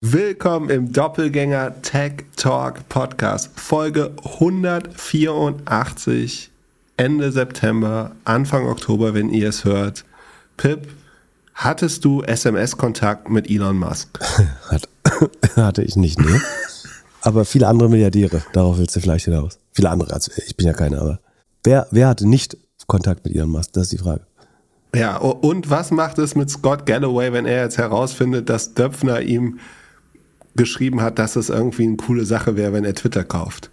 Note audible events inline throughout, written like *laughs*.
Willkommen im Doppelgänger Tech Talk Podcast, Folge 184, Ende September, Anfang Oktober, wenn ihr es hört. Pip, hattest du SMS-Kontakt mit Elon Musk? *laughs* Hat, *coughs* hatte ich nicht, ne? Aber viele andere Milliardäre, darauf willst du vielleicht hinaus. Viele andere, also ich bin ja keiner, aber wer, wer hatte nicht Kontakt mit Elon Musk? Das ist die Frage. Ja, und was macht es mit Scott Galloway, wenn er jetzt herausfindet, dass Döpfner ihm geschrieben hat, dass es irgendwie eine coole Sache wäre, wenn er Twitter kauft.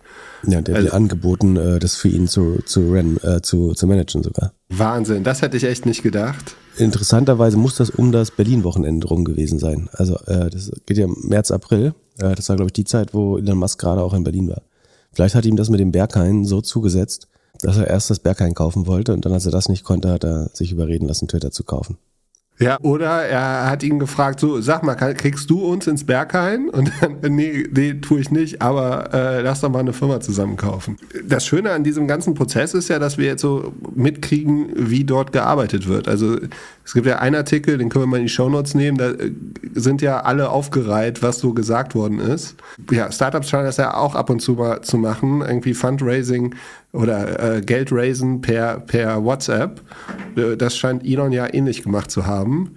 Ja, der hat also, angeboten, äh, das für ihn zu, zu rennen, äh, zu, zu managen sogar. Wahnsinn, das hätte ich echt nicht gedacht. Interessanterweise muss das um das Berlin-Wochenende rum gewesen sein. Also äh, das geht ja März, April. Äh, das war, glaube ich, die Zeit, wo Elon Musk gerade auch in Berlin war. Vielleicht hat ihm das mit dem Berghain so zugesetzt, dass er erst das Berghain kaufen wollte und dann, als er das nicht konnte, hat er sich überreden lassen, Twitter zu kaufen. Ja, oder er hat ihn gefragt, so, sag mal, kriegst du uns ins Berghain? Und dann, *laughs* nee, nee, tue ich nicht, aber äh, lass doch mal eine Firma zusammen kaufen. Das Schöne an diesem ganzen Prozess ist ja, dass wir jetzt so mitkriegen, wie dort gearbeitet wird. Also es gibt ja einen Artikel, den können wir mal in die Shownotes nehmen, da äh, sind ja alle aufgereiht, was so gesagt worden ist. Ja, Startups scheinen das ja auch ab und zu mal zu machen, irgendwie Fundraising oder äh, Geld raisen per, per WhatsApp. Äh, das scheint Elon ja ähnlich gemacht zu haben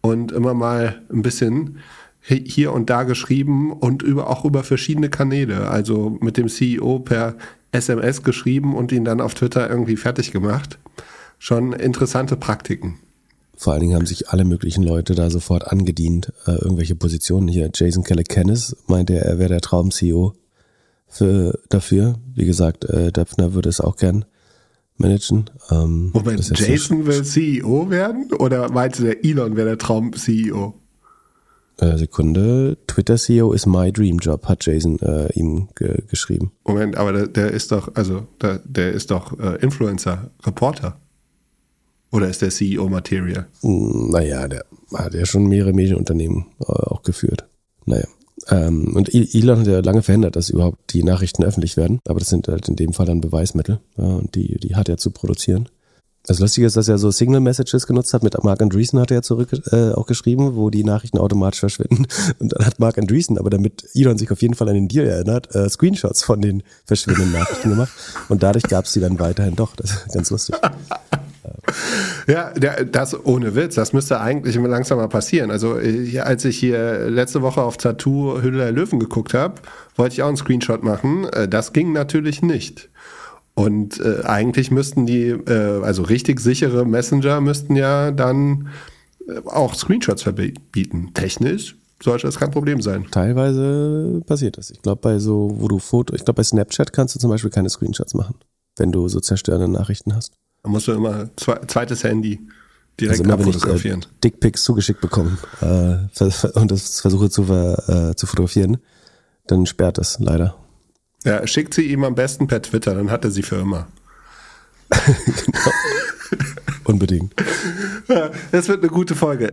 und immer mal ein bisschen hier und da geschrieben und über, auch über verschiedene Kanäle. Also mit dem CEO per SMS geschrieben und ihn dann auf Twitter irgendwie fertig gemacht. Schon interessante Praktiken. Vor allen Dingen haben sich alle möglichen Leute da sofort angedient, äh, irgendwelche Positionen. Hier Jason Calacanis meinte, er wäre der Traum-CEO für, dafür. Wie gesagt, äh, Döpfner würde es auch gern managen. Ähm, Moment, Jason will CEO werden? Oder meinte der Elon wäre der Traum-CEO? Äh, Sekunde. Twitter-CEO ist my dream job, hat Jason äh, ihm ge geschrieben. Moment, aber der, der ist doch, also der, der ist doch äh, Influencer, Reporter. Oder ist der CEO Material? Hm, naja, der hat ja schon mehrere Medienunternehmen äh, auch geführt. Naja. Ähm, und Elon hat ja lange verhindert, dass überhaupt die Nachrichten öffentlich werden. Aber das sind halt in dem Fall dann Beweismittel. Ja, und die, die hat er zu produzieren. Das Lustige ist, dass er so Signal Messages genutzt hat. Mit Mark Andreessen hat er ja zurück äh, auch geschrieben, wo die Nachrichten automatisch verschwinden. *laughs* Und dann hat Mark Andreessen, aber damit Elon sich auf jeden Fall an den Deal erinnert, äh, Screenshots von den verschwindenden Nachrichten gemacht. Und dadurch gab es die dann weiterhin doch. Das ist ganz lustig. *laughs* Ja, das ohne Witz, das müsste eigentlich langsam mal passieren. Also als ich hier letzte Woche auf Tattoo Hülle der Löwen geguckt habe, wollte ich auch einen Screenshot machen. Äh, das ging natürlich nicht. Und äh, eigentlich müssten die, äh, also richtig sichere Messenger müssten ja dann äh, auch Screenshots verbieten. Technisch sollte das kein Problem sein. Teilweise passiert das. Ich glaube, bei so, wo du Foto, ich glaube, bei Snapchat kannst du zum Beispiel keine Screenshots machen, wenn du so zerstörende Nachrichten hast. Da musst du immer zwei, zweites Handy direkt also immer, abfotografieren. Wenn ich, äh, Dickpics zugeschickt bekommen äh, und das versuche zu, äh, zu fotografieren, dann sperrt das leider. Ja, schickt sie ihm am besten per Twitter, dann hat er sie für immer. *laughs* genau. Unbedingt. Das wird eine gute Folge.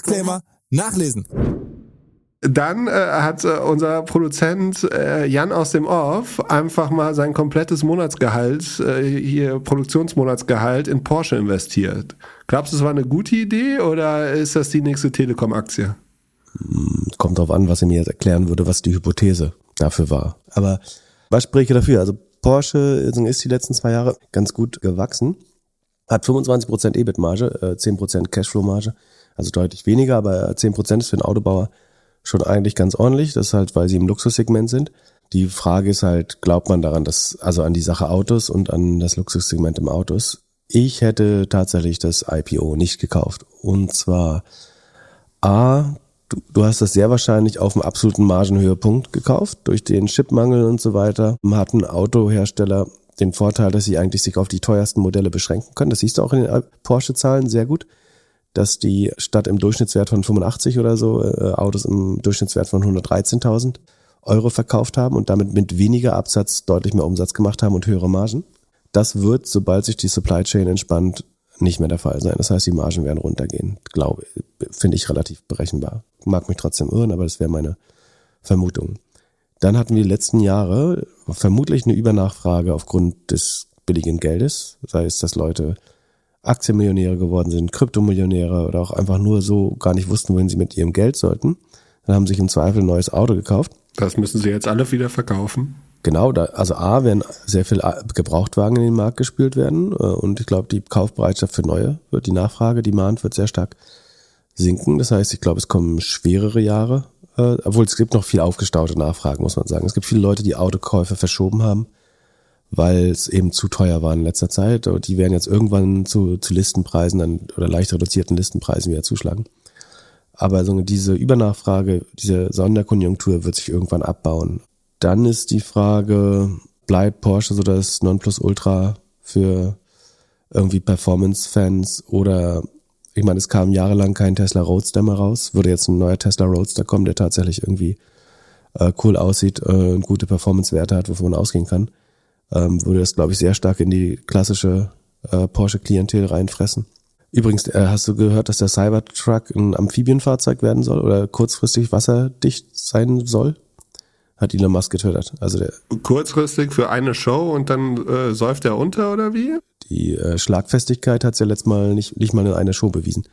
Disclaimer nachlesen. Dann äh, hat äh, unser Produzent äh, Jan aus dem Off einfach mal sein komplettes Monatsgehalt, äh, hier Produktionsmonatsgehalt in Porsche investiert. Glaubst du, es war eine gute Idee oder ist das die nächste Telekom-Aktie? Hm, kommt darauf an, was er mir jetzt erklären würde, was die Hypothese dafür war. Aber was spreche dafür? Also Porsche ist die letzten zwei Jahre ganz gut gewachsen, hat 25% EBIT-Marge, 10% Cashflow-Marge also deutlich weniger, aber 10 Prozent ist für einen Autobauer schon eigentlich ganz ordentlich. Das ist halt, weil sie im Luxussegment sind. Die Frage ist halt, glaubt man daran, dass, also an die Sache Autos und an das Luxussegment im Autos? Ich hätte tatsächlich das IPO nicht gekauft. Und zwar A, du, du hast das sehr wahrscheinlich auf dem absoluten Margenhöhepunkt gekauft, durch den Chipmangel und so weiter. Hat ein Autohersteller den Vorteil, dass sie eigentlich sich auf die teuersten Modelle beschränken können. Das siehst du auch in den Porsche-Zahlen sehr gut dass die Stadt im Durchschnittswert von 85 oder so äh, Autos im Durchschnittswert von 113.000 Euro verkauft haben und damit mit weniger Absatz deutlich mehr Umsatz gemacht haben und höhere Margen. Das wird, sobald sich die Supply Chain entspannt, nicht mehr der Fall sein. Das heißt, die Margen werden runtergehen. Glaube, finde ich relativ berechenbar. Mag mich trotzdem irren, aber das wäre meine Vermutung. Dann hatten wir die letzten Jahre vermutlich eine Übernachfrage aufgrund des billigen Geldes, sei es, dass Leute Aktienmillionäre geworden sind, Kryptomillionäre oder auch einfach nur so gar nicht wussten, wohin sie mit ihrem Geld sollten. Dann haben sich im Zweifel ein neues Auto gekauft. Das müssen sie jetzt alle wieder verkaufen. Genau, da, also A, werden sehr viel Gebrauchtwagen in den Markt gespült werden äh, und ich glaube, die Kaufbereitschaft für neue wird, die Nachfrage, Demand wird sehr stark sinken. Das heißt, ich glaube, es kommen schwerere Jahre, äh, obwohl es gibt noch viel aufgestaute Nachfragen, muss man sagen. Es gibt viele Leute, die Autokäufe verschoben haben, weil es eben zu teuer war in letzter Zeit. Und die werden jetzt irgendwann zu, zu Listenpreisen dann oder leicht reduzierten Listenpreisen wieder zuschlagen. Aber so diese Übernachfrage, diese Sonderkonjunktur wird sich irgendwann abbauen. Dann ist die Frage, bleibt Porsche so das Nonplusultra für irgendwie Performance-Fans oder ich meine, es kam jahrelang kein Tesla Roadster mehr raus, würde jetzt ein neuer Tesla Roadster kommen, der tatsächlich irgendwie äh, cool aussieht äh, und gute Performance-Werte hat, wovon man ausgehen kann, ähm, würde das, glaube ich, sehr stark in die klassische äh, Porsche-Klientel reinfressen. Übrigens, äh, hast du gehört, dass der Cybertruck ein Amphibienfahrzeug werden soll oder kurzfristig wasserdicht sein soll? Hat Elon Musk getwittert. Also der Kurzfristig für eine Show und dann äh, säuft er unter oder wie? Die äh, Schlagfestigkeit hat es ja letztes Mal nicht, nicht mal in einer Show bewiesen.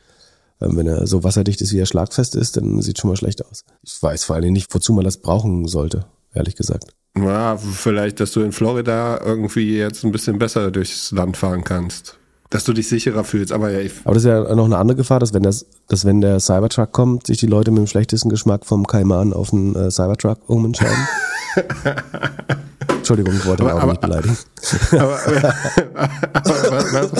Ähm, wenn er so wasserdicht ist, wie er schlagfest ist, dann sieht schon mal schlecht aus. Ich weiß vor allem nicht, wozu man das brauchen sollte, ehrlich gesagt. Ja, vielleicht, dass du in Florida irgendwie jetzt ein bisschen besser durchs Land fahren kannst dass du dich sicherer fühlst. Aber ja, aber das ist ja noch eine andere Gefahr, dass wenn, das, dass wenn der Cybertruck kommt, sich die Leute mit dem schlechtesten Geschmack vom Kaiman auf den äh, Cybertruck umentscheiden. *laughs* Entschuldigung, ich wollte aber, auch nicht beleidigen. *laughs* Aber, aber, aber was,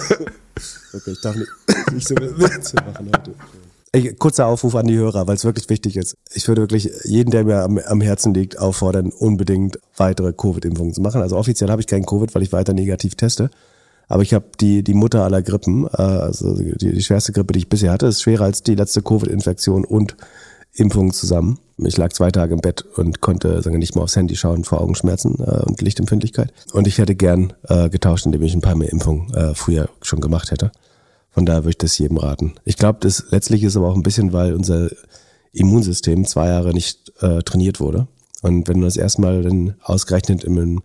Okay, ich darf nicht, nicht so Witze machen heute. Ey, kurzer Aufruf an die Hörer, weil es wirklich wichtig ist. Ich würde wirklich jeden, der mir am, am Herzen liegt, auffordern, unbedingt weitere Covid-Impfungen zu machen. Also offiziell habe ich keinen Covid, weil ich weiter negativ teste. Aber ich habe die, die Mutter aller Grippen, äh, also die, die schwerste Grippe, die ich bisher hatte, ist schwerer als die letzte Covid-Infektion und Impfung zusammen. Ich lag zwei Tage im Bett und konnte sagen, nicht mal aufs Handy schauen vor Augenschmerzen äh, und Lichtempfindlichkeit. Und ich hätte gern äh, getauscht, indem ich ein paar mehr Impfungen äh, früher schon gemacht hätte. Von daher würde ich das jedem raten. Ich glaube, das letztlich ist aber auch ein bisschen, weil unser Immunsystem zwei Jahre nicht äh, trainiert wurde. Und wenn du das erstmal dann ausgerechnet im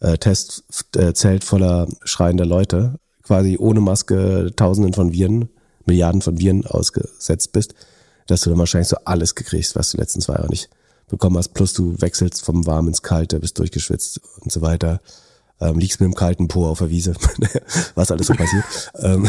äh, Testzelt äh, voller schreiender Leute, quasi ohne Maske Tausenden von Viren, Milliarden von Viren ausgesetzt bist, dass du dann wahrscheinlich so alles gekriegst, was du letzten zwei Jahre nicht bekommen hast. Plus du wechselst vom Warm ins Kalte, bist durchgeschwitzt und so weiter. Ähm, liegst mit dem kalten Po auf der Wiese, *laughs* was alles so passiert. ähm,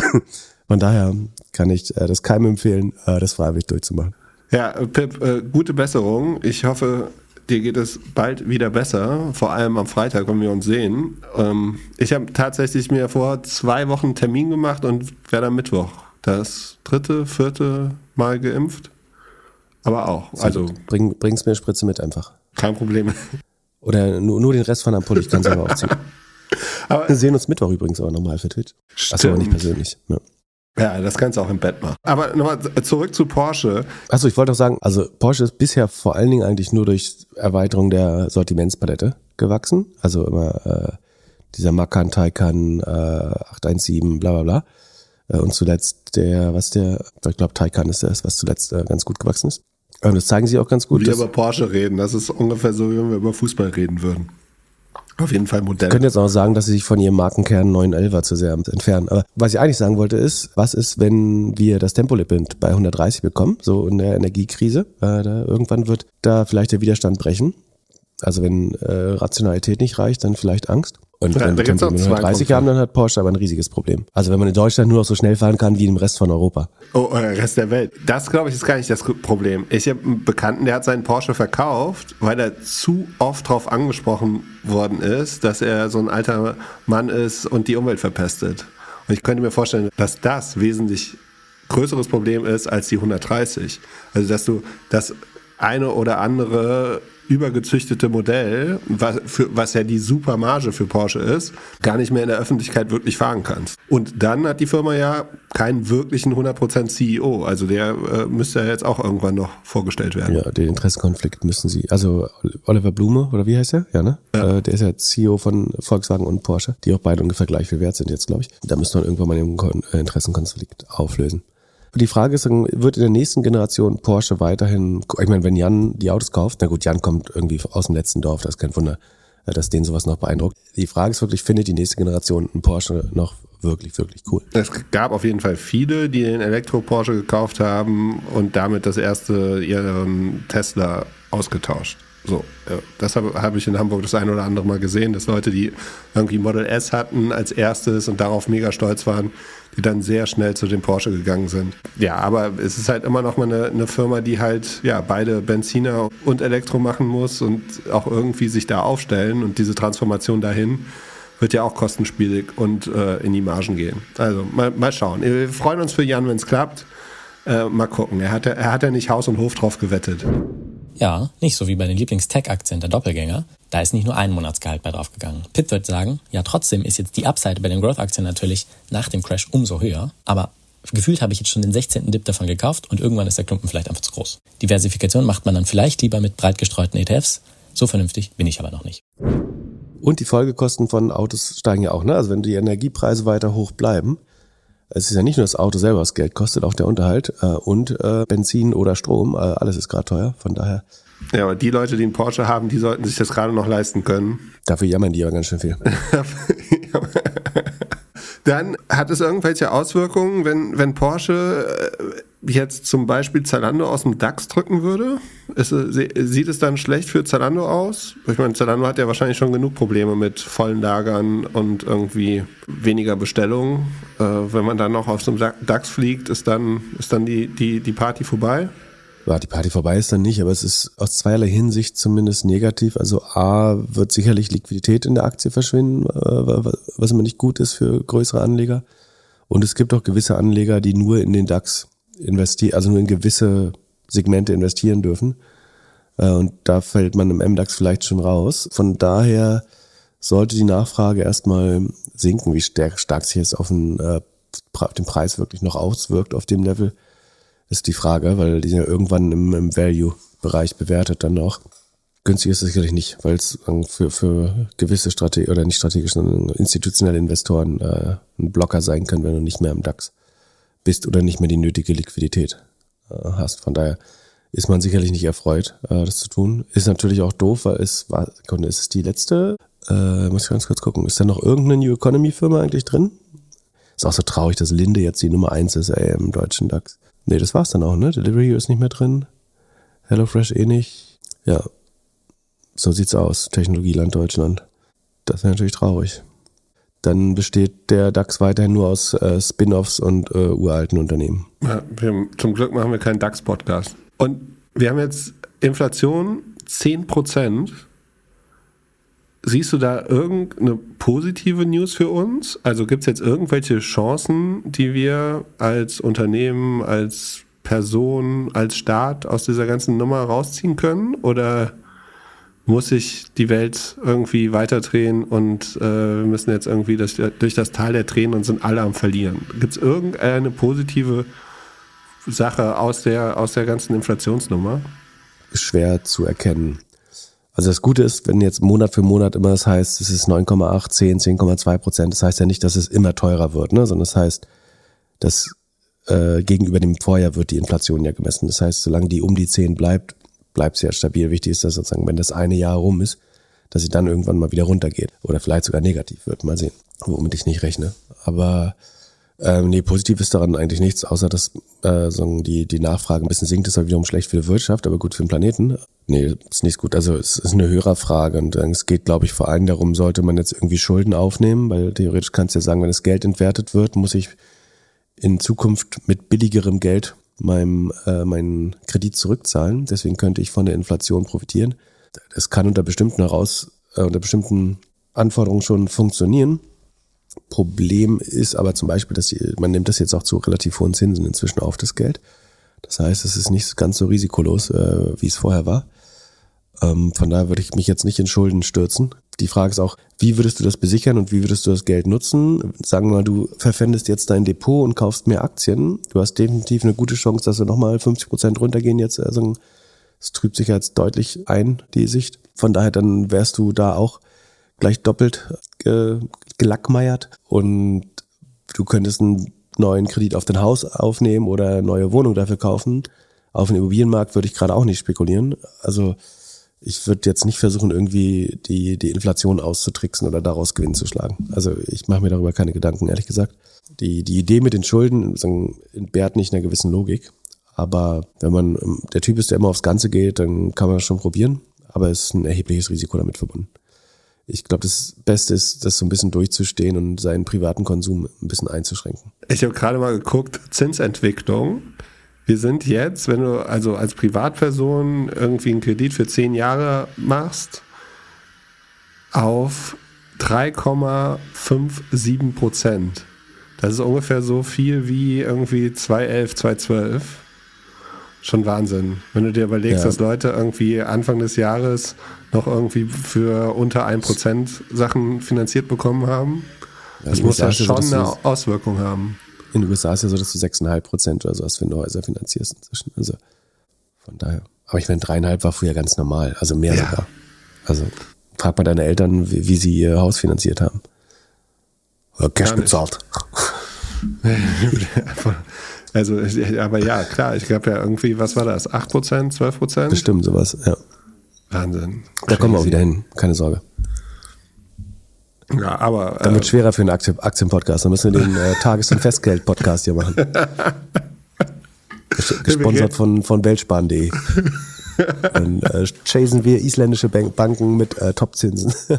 *coughs* von daher kann ich äh, das keinem empfehlen, äh, das freiwillig durchzumachen. Ja, Pip, äh, gute Besserung. Ich hoffe, dir geht es bald wieder besser. Vor allem am Freitag, wenn wir uns sehen. Ähm, ich habe tatsächlich mir vor zwei Wochen einen Termin gemacht und werde am Mittwoch das dritte, vierte Mal geimpft. Aber auch. Also Bring, bring's mir Spritze mit einfach. Kein Problem. Oder nur, nur den Rest von Ampulli, ich kann es aber auch ziehen. *laughs* Aber wir sehen uns Mittwoch übrigens aber nochmal für Twitch. Achso, aber nicht persönlich. Ja. Ja, das kannst du auch im Bett machen. Aber nochmal zurück zu Porsche. Achso, ich wollte auch sagen, also Porsche ist bisher vor allen Dingen eigentlich nur durch Erweiterung der Sortimentspalette gewachsen. Also immer äh, dieser Macan, Taycan, äh, 817, bla bla bla. Äh, und zuletzt der, was der, ich glaube Taycan ist das, was zuletzt äh, ganz gut gewachsen ist. Und das zeigen sie auch ganz gut. Wir über Porsche reden, das ist ungefähr so, wie wenn wir über Fußball reden würden. Auf jeden Fall Modell. Ich könnte jetzt auch sagen, dass sie sich von ihrem Markenkern 911 zu sehr entfernen. Aber was ich eigentlich sagen wollte ist, was ist, wenn wir das Tempolimit bei 130 bekommen, so in der Energiekrise? Äh, da irgendwann wird da vielleicht der Widerstand brechen. Also wenn äh, Rationalität nicht reicht, dann vielleicht Angst. Und ja, wenn wir Tempo 130 haben, dann hat Porsche aber ein riesiges Problem. Also wenn man in Deutschland nur noch so schnell fahren kann wie im Rest von Europa. Oh, oder Rest der Welt. Das glaube ich ist gar nicht das Problem. Ich habe einen Bekannten, der hat seinen Porsche verkauft, weil er zu oft darauf angesprochen worden ist, dass er so ein alter Mann ist und die Umwelt verpestet. Und ich könnte mir vorstellen, dass das wesentlich größeres Problem ist als die 130. Also dass du das eine oder andere übergezüchtete Modell, was, für, was ja die super Marge für Porsche ist, gar nicht mehr in der Öffentlichkeit wirklich fahren kannst. Und dann hat die Firma ja keinen wirklichen 100% CEO. Also der äh, müsste ja jetzt auch irgendwann noch vorgestellt werden. Ja, den Interessenkonflikt müssen sie. Also Oliver Blume, oder wie heißt er? Ja, ne? Ja. Äh, der ist ja CEO von Volkswagen und Porsche, die auch beide ungefähr gleich viel wert sind jetzt, glaube ich. Da müsste man irgendwann mal den äh, Interessenkonflikt auflösen. Die Frage ist, wird in der nächsten Generation Porsche weiterhin, ich meine, wenn Jan die Autos kauft, na gut, Jan kommt irgendwie aus dem letzten Dorf, das ist kein Wunder, äh, dass den sowas noch beeindruckt. Die Frage ist wirklich, findet die nächste Generation einen Porsche noch wirklich, wirklich cool? Es gab auf jeden Fall viele, die den Elektro-Porsche gekauft haben und damit das erste ihren Tesla ausgetauscht. So, ja. deshalb habe ich in Hamburg das ein oder andere Mal gesehen, dass Leute, die irgendwie Model S hatten als erstes und darauf mega stolz waren, die dann sehr schnell zu dem Porsche gegangen sind. Ja, aber es ist halt immer noch mal eine, eine Firma, die halt ja beide Benziner und Elektro machen muss und auch irgendwie sich da aufstellen und diese Transformation dahin wird ja auch kostenspielig und äh, in die Margen gehen. Also mal, mal schauen. Wir freuen uns für Jan, wenn es klappt. Äh, mal gucken. Er hat, er hat ja nicht Haus und Hof drauf gewettet. Ja, nicht so wie bei den Lieblings-Tech-Aktien der Doppelgänger. Da ist nicht nur ein Monatsgehalt bei draufgegangen. Pip wird sagen, ja trotzdem ist jetzt die Upside bei den Growth-Aktien natürlich nach dem Crash umso höher. Aber gefühlt habe ich jetzt schon den 16. Dip davon gekauft und irgendwann ist der Klumpen vielleicht einfach zu groß. Diversifikation macht man dann vielleicht lieber mit breit gestreuten ETFs. So vernünftig bin ich aber noch nicht. Und die Folgekosten von Autos steigen ja auch, ne? Also wenn die Energiepreise weiter hoch bleiben, es ist ja nicht nur das Auto selber, was Geld kostet, auch der Unterhalt äh, und äh, Benzin oder Strom, äh, alles ist gerade teuer. Von daher, Ja, aber die Leute, die einen Porsche haben, die sollten sich das gerade noch leisten können. dafür jammern die aber ganz schön viel. *laughs* Dann hat es irgendwelche Auswirkungen, wenn, wenn Porsche äh, jetzt zum Beispiel Zalando aus dem DAX drücken würde? Ist, se- sieht es dann schlecht für Zalando aus? Ich meine, Zalando hat ja wahrscheinlich schon genug Probleme mit vollen Lagern und irgendwie weniger Bestellungen. Äh, wenn man dann noch aus dem DAX fliegt, ist dann, ist dann die, die, die Party vorbei? Ja, die Party vorbei ist dann nicht, aber es ist aus zweierlei Hinsicht zumindest negativ. Also A, wird sicherlich Liquidität in der Aktie verschwinden, äh, was immer nicht gut ist für größere Anleger. Und es gibt auch gewisse Anleger, die nur in den DAX investieren, also nur in gewisse Segmente investieren dürfen. Äh, Und da fällt man im MDAX vielleicht schon raus. Von daher sollte die Nachfrage erstmal sinken, wie stark, stark sich jetzt auf den, äh, auf den Preis wirklich noch auswirkt auf dem Level ist die Frage, weil die sind ja irgendwann im, im Value-Bereich bewertet dann noch. Günstig ist es sicherlich nicht, weil es für, für gewisse Strategie oder nicht strategische, sondern institutionelle Investoren äh, ein Blocker sein kann, wenn du nicht mehr im DAX bist oder nicht mehr die nötige Liquidität äh, hast. Von daher ist man sicherlich nicht erfreut, äh, das zu tun. Ist natürlich auch doof, weil es war, Sekunde, ist es die letzte? Äh, muss ich ganz kurz gucken. Ist da noch irgendeine New Economy Firma eigentlich drin? Ist auch so traurig, dass Linde jetzt die Nummer eins ist ey, im deutschen DAX. Nee, das war's dann auch, ne? Delivery ist nicht mehr drin. HelloFresh eh nicht. Ja, so sieht's aus. Technologieland Deutschland. Das wäre natürlich traurig. Dann besteht der DAX weiterhin nur aus äh, Spin-offs und äh, uralten Unternehmen. Ja, wir, zum Glück machen wir keinen DAX-Podcast. Und wir haben jetzt Inflation 10 Prozent. Siehst du da irgendeine positive News für uns? Also gibt es jetzt irgendwelche Chancen, die wir als Unternehmen, als Person, als Staat aus dieser ganzen Nummer rausziehen können? Oder muss sich die Welt irgendwie weiterdrehen und äh, wir müssen jetzt irgendwie das, durch das Tal der Tränen und sind alle am Verlieren? Gibt es irgendeine positive Sache aus der, aus der ganzen Inflationsnummer? Schwer zu erkennen. Also das Gute ist, wenn jetzt Monat für Monat immer das heißt, es ist 9,8, 10, 10,2 Prozent, das heißt ja nicht, dass es immer teurer wird, ne? sondern das heißt, dass äh, gegenüber dem Vorjahr wird die Inflation ja gemessen. Das heißt, solange die um die 10 bleibt, bleibt sie ja stabil. Wichtig ist, dass sozusagen, wenn das eine Jahr rum ist, dass sie dann irgendwann mal wieder runtergeht oder vielleicht sogar negativ wird. Mal sehen, womit ich nicht rechne. Aber ähm, nee, positiv ist daran eigentlich nichts, außer dass äh, so die, die Nachfrage ein bisschen sinkt, ist halt wiederum schlecht für die Wirtschaft, aber gut für den Planeten. Nee, ist nicht gut. Also es ist eine Hörerfrage und äh, es geht, glaube ich, vor allem darum, sollte man jetzt irgendwie Schulden aufnehmen, weil theoretisch kannst du ja sagen, wenn das Geld entwertet wird, muss ich in Zukunft mit billigerem Geld meinem, äh, meinen Kredit zurückzahlen. Deswegen könnte ich von der Inflation profitieren. Das kann unter bestimmten heraus, äh, unter bestimmten Anforderungen schon funktionieren. Problem ist aber zum Beispiel, dass die, man nimmt das jetzt auch zu relativ hohen Zinsen inzwischen auf das Geld. Das heißt, es ist nicht ganz so risikolos, äh, wie es vorher war. Ähm, von daher würde ich mich jetzt nicht in Schulden stürzen. Die Frage ist auch, wie würdest du das besichern und wie würdest du das Geld nutzen? Sagen wir mal, du verpfändest jetzt dein Depot und kaufst mehr Aktien. Du hast definitiv eine gute Chance, dass wir nochmal 50 Prozent runtergehen jetzt. Also es trübt sich jetzt deutlich ein, die Sicht. Von daher dann wärst du da auch gleich doppelt äh, gelackmeiert und du könntest einen neuen Kredit auf dein Haus aufnehmen oder eine neue Wohnung dafür kaufen. Auf den Immobilienmarkt würde ich gerade auch nicht spekulieren. Also ich würde jetzt nicht versuchen, irgendwie die, die Inflation auszutricksen oder daraus Gewinn zu schlagen. Also ich mache mir darüber keine Gedanken, ehrlich gesagt. Die, die Idee mit den Schulden entbehrt nicht einer gewissen Logik. Aber wenn man der Typ ist, der immer aufs Ganze geht, dann kann man das schon probieren. Aber es ist ein erhebliches Risiko damit verbunden. Ich glaube, das Beste ist, das so ein bisschen durchzustehen und seinen privaten Konsum ein bisschen einzuschränken. Ich habe gerade mal geguckt, Zinsentwicklung. Wir sind jetzt, wenn du also als Privatperson irgendwie einen Kredit für zehn Jahre machst, auf 3,57 Prozent. Das ist ungefähr so viel wie irgendwie 211, 212. Schon Wahnsinn. Wenn du dir überlegst, ja. dass Leute irgendwie Anfang des Jahres noch irgendwie für unter 1% Sachen finanziert bekommen haben, ja, das muss ja schon eine Auswirkung haben. In den USA ist ja so, dass du 6,5 Prozent oder sowas für Häuser finanzierst inzwischen. Also von daher. Aber ich meine, dreieinhalb war früher ganz normal. Also mehr ja. sogar. Also frag mal deine Eltern, wie, wie sie ihr Haus finanziert haben. Oder Cash bezahlt. *laughs* also, aber ja, klar, ich glaube ja irgendwie, was war das? 8 Prozent, 12 Prozent? Bestimmt sowas, ja. Wahnsinn. Da kommen wir auch wieder hin, keine Sorge. Ja, aber. Dann wird äh, schwerer für einen Aktien Aktienpodcast. Dann müssen wir den äh, Tages- und Festgeld-Podcast hier machen. *laughs* Gesponsert von, von Weltsparen.de. Dann äh, chasen wir isländische Bank Banken mit äh, Topzinsen. *laughs*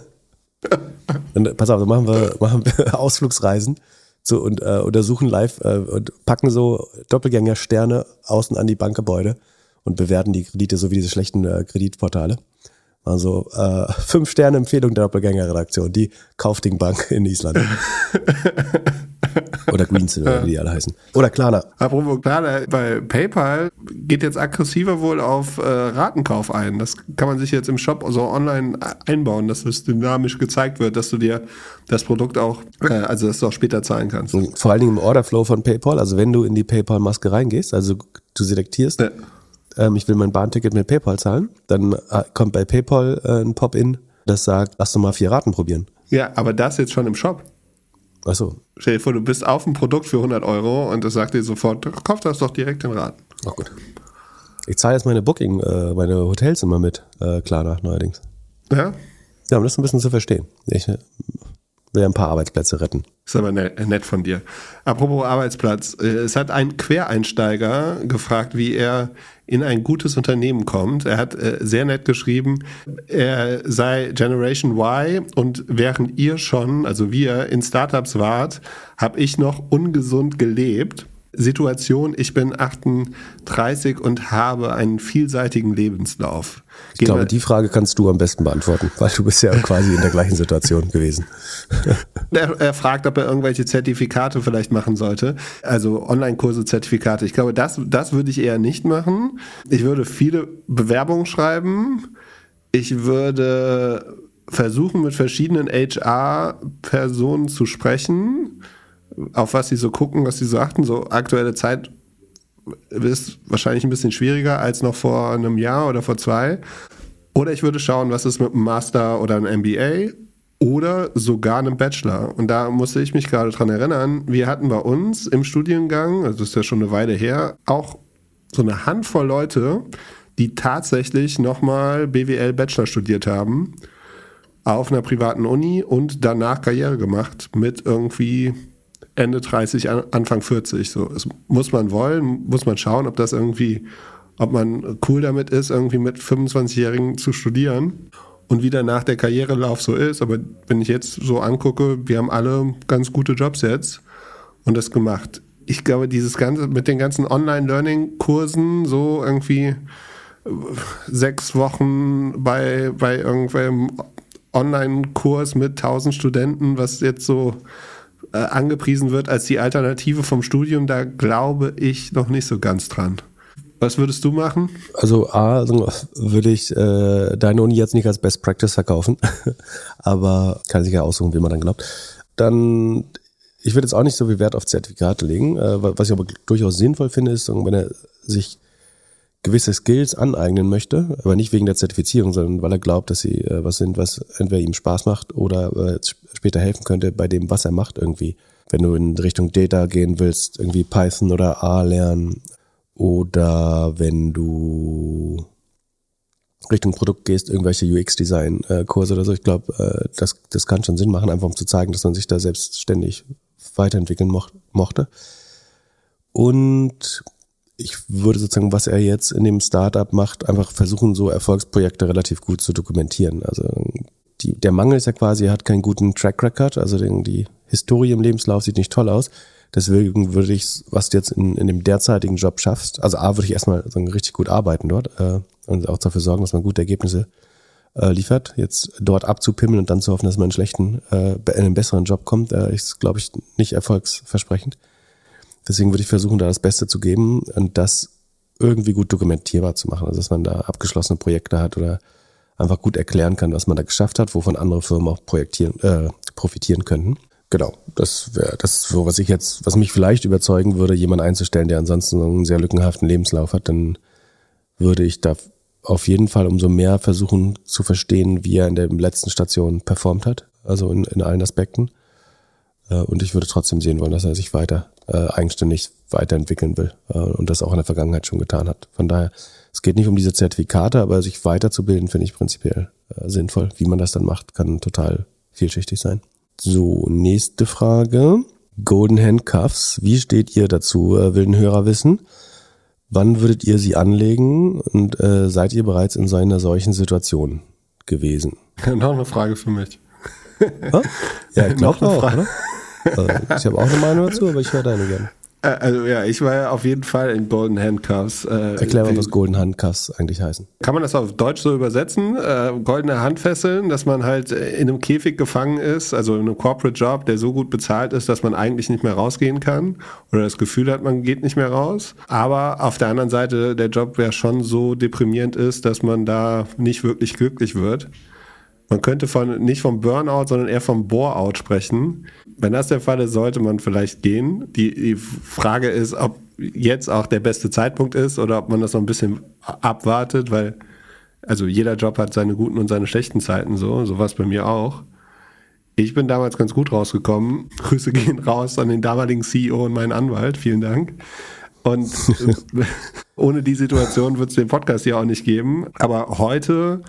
und, pass auf, dann machen wir, machen wir *laughs* Ausflugsreisen so, und äh, untersuchen live äh, und packen so Doppelgänger-Sterne außen an die Bankgebäude und bewerten die Kredite so wie diese schlechten äh, Kreditportale. Also äh, *laughs* fünf Sterne Empfehlung der Doppelgänger-Redaktion, die Kaufding Bank in Island. *laughs* Oder Greensill, oder wie die alle heißen. Oder Klarna. Apropos Klarna, bei PayPal geht jetzt aggressiver wohl auf äh, Ratenkauf ein. Das kann man sich jetzt im Shop so online einbauen, dass es dynamisch gezeigt wird, dass du dir das Produkt auch, äh, also dass du auch später zahlen kannst. Vor allen Dingen im Orderflow von PayPal, also wenn du in die PayPal-Maske reingehst, also du selektierst, ja ähm, ich will mein Bahnticket mit PayPal zahlen, dann äh, kommt bei PayPal äh, ein Pop-in, das sagt, lass doch mal vier Raten probieren. Ja, aber das jetzt schon im Shop. Achso. Stell dir vor, du bist auf ein Produkt für 100 Euro und das sagt dir sofort, kauf das doch direkt in Raten. Ach gut. Ich zahle jetzt meine Booking, äh, meine Hotels immer mit, äh, Klarna neuerdings. Ja? Ja, um das ein bisschen zu verstehen. Ich äh, will ein paar Arbeitsplätze retten. Ist aber ne, nett von dir. Apropos Arbeitsplatz. Äh, es hat ein Quereinsteiger gefragt, wie er in ein gutes Unternehmen kommt. Er hat äh, sehr nett geschrieben, er sei Generation Y und während ihr schon, also wir in Startups wart, habe ich noch ungesund gelebt. Situation, ich bin 38 und habe einen vielseitigen Lebenslauf. Ich Gehen glaube, die Frage kannst du am besten beantworten, *laughs* weil du bist ja quasi in der gleichen Situation gewesen. *laughs* er, er, fragt, ob er irgendwelche Zertifikate vielleicht machen sollte. Also Online-Kurse, Zertifikate. Ich glaube, das, das würde ich eher nicht machen. Ich würde viele Bewerbungen schreiben. Ich würde versuchen, mit verschiedenen HR-Personen zu sprechen auf was sie so gucken, was sie so achten. So aktuelle Zeit ist wahrscheinlich ein bisschen schwieriger als noch vor einem Jahr oder vor zwei. Oder ich würde schauen, was ist mit einem Master oder einem MBA oder sogar einem Bachelor. Und da musste ich mich gerade dran erinnern, wir hatten bei uns im Studiengang, also das ist ja schon eine Weile her, auch so eine Handvoll Leute, die tatsächlich nochmal BWL Bachelor studiert haben auf einer privaten Uni und danach Karriere gemacht mit irgendwie Ende 30, Anfang 40. So, das muss man wollen, muss man schauen, ob das irgendwie, ob man cool damit ist, irgendwie mit 25-Jährigen zu studieren und wie danach der Karrierelauf so ist. Aber wenn ich jetzt so angucke, wir haben alle ganz gute Jobs jetzt und das gemacht. Ich glaube, dieses ganze mit den ganzen Online-Learning-Kursen, so irgendwie sechs Wochen bei, bei irgendwelchem Online-Kurs mit 1000 Studenten, was jetzt so äh, angepriesen wird als die Alternative vom Studium, da glaube ich noch nicht so ganz dran. Was würdest du machen? Also A, also würde ich äh, deine Uni jetzt nicht als Best Practice verkaufen, *laughs* aber kann sich ja aussuchen, wie man dann glaubt. Dann, ich würde jetzt auch nicht so viel Wert auf Zertifikate legen. Äh, was ich aber durchaus sinnvoll finde, ist, wenn er sich gewisse Skills aneignen möchte, aber nicht wegen der Zertifizierung, sondern weil er glaubt, dass sie äh, was sind, was entweder ihm Spaß macht oder äh, später helfen könnte bei dem, was er macht irgendwie. Wenn du in Richtung Data gehen willst, irgendwie Python oder A lernen oder wenn du Richtung Produkt gehst, irgendwelche UX-Design-Kurse oder so. Ich glaube, äh, das, das kann schon Sinn machen, einfach um zu zeigen, dass man sich da selbstständig weiterentwickeln moch mochte. Und ich würde sozusagen, was er jetzt in dem Startup macht, einfach versuchen, so Erfolgsprojekte relativ gut zu dokumentieren. Also die, der Mangel ist ja quasi, er hat keinen guten Track Record, also die Historie im Lebenslauf sieht nicht toll aus. Deswegen würde ich, was du jetzt in, in dem derzeitigen Job schaffst, also A, würde ich erstmal so richtig gut arbeiten dort äh, und auch dafür sorgen, dass man gute Ergebnisse äh, liefert. Jetzt dort abzupimmeln und dann zu hoffen, dass man einen schlechten, äh, in einen besseren Job kommt, äh, ist, glaube ich, nicht erfolgsversprechend. Deswegen würde ich versuchen, da das Beste zu geben und das irgendwie gut dokumentierbar zu machen. Also dass man da abgeschlossene Projekte hat oder einfach gut erklären kann, was man da geschafft hat, wovon andere Firmen auch projektieren, äh, profitieren könnten. Genau, das wäre das so, was ich jetzt, was mich vielleicht überzeugen würde, jemanden einzustellen, der ansonsten einen sehr lückenhaften Lebenslauf hat, dann würde ich da auf jeden Fall umso mehr versuchen zu verstehen, wie er in der letzten Station performt hat, also in, in allen Aspekten. Äh, und ich würde trotzdem sehen wollen, dass er sich weiter äh, eigenständig weiterentwickeln will äh, und das auch in der Vergangenheit schon getan hat. Von daher, es geht nicht um diese Zertifikate, aber sich weiterzubilden, finde ich prinzipiell äh, sinnvoll. Wie man das dann macht, kann total vielschichtig sein. So, nächste Frage. Golden Handcuffs. Wie steht ihr dazu? Äh, will ein Hörer wissen. Wann würdet ihr sie anlegen und äh, seid ihr bereits in so einer solchen Situation gewesen? *laughs* Noch eine Frage für mich. ja, ich *laughs* glaube auch, oder? Also, ich habe auch eine Meinung dazu, aber ich höre deine gerne. Äh, also ja, ich war ja auf jeden Fall in Golden Handcuffs. Äh, Erklär mal, was Golden Handcuffs eigentlich heißen. Kann man das auf Deutsch so übersetzen? Äh, goldene Handfesseln, dass man halt in einem Käfig gefangen ist, also in einem Corporate Job, der so gut bezahlt ist, dass man eigentlich nicht mehr rausgehen kann oder das Gefühl hat, man geht nicht mehr raus. Aber auf der anderen Seite der Job ja schon so deprimierend ist, dass man da nicht wirklich glücklich wird. Man könnte von, nicht vom Burnout, sondern eher vom Bore-out sprechen. Wenn das der Fall ist, sollte man vielleicht gehen. Die, die Frage ist, ob jetzt auch der beste Zeitpunkt ist oder ob man das noch ein bisschen abwartet, weil also jeder Job hat seine guten und seine schlechten Zeiten so, so war es bei mir auch. Ich bin damals ganz gut rausgekommen. *laughs* Grüße gehen raus an den damaligen CEO und meinen Anwalt. Vielen Dank. Und *laughs* ohne die Situation wird es den Podcast hier auch nicht geben. Aber heute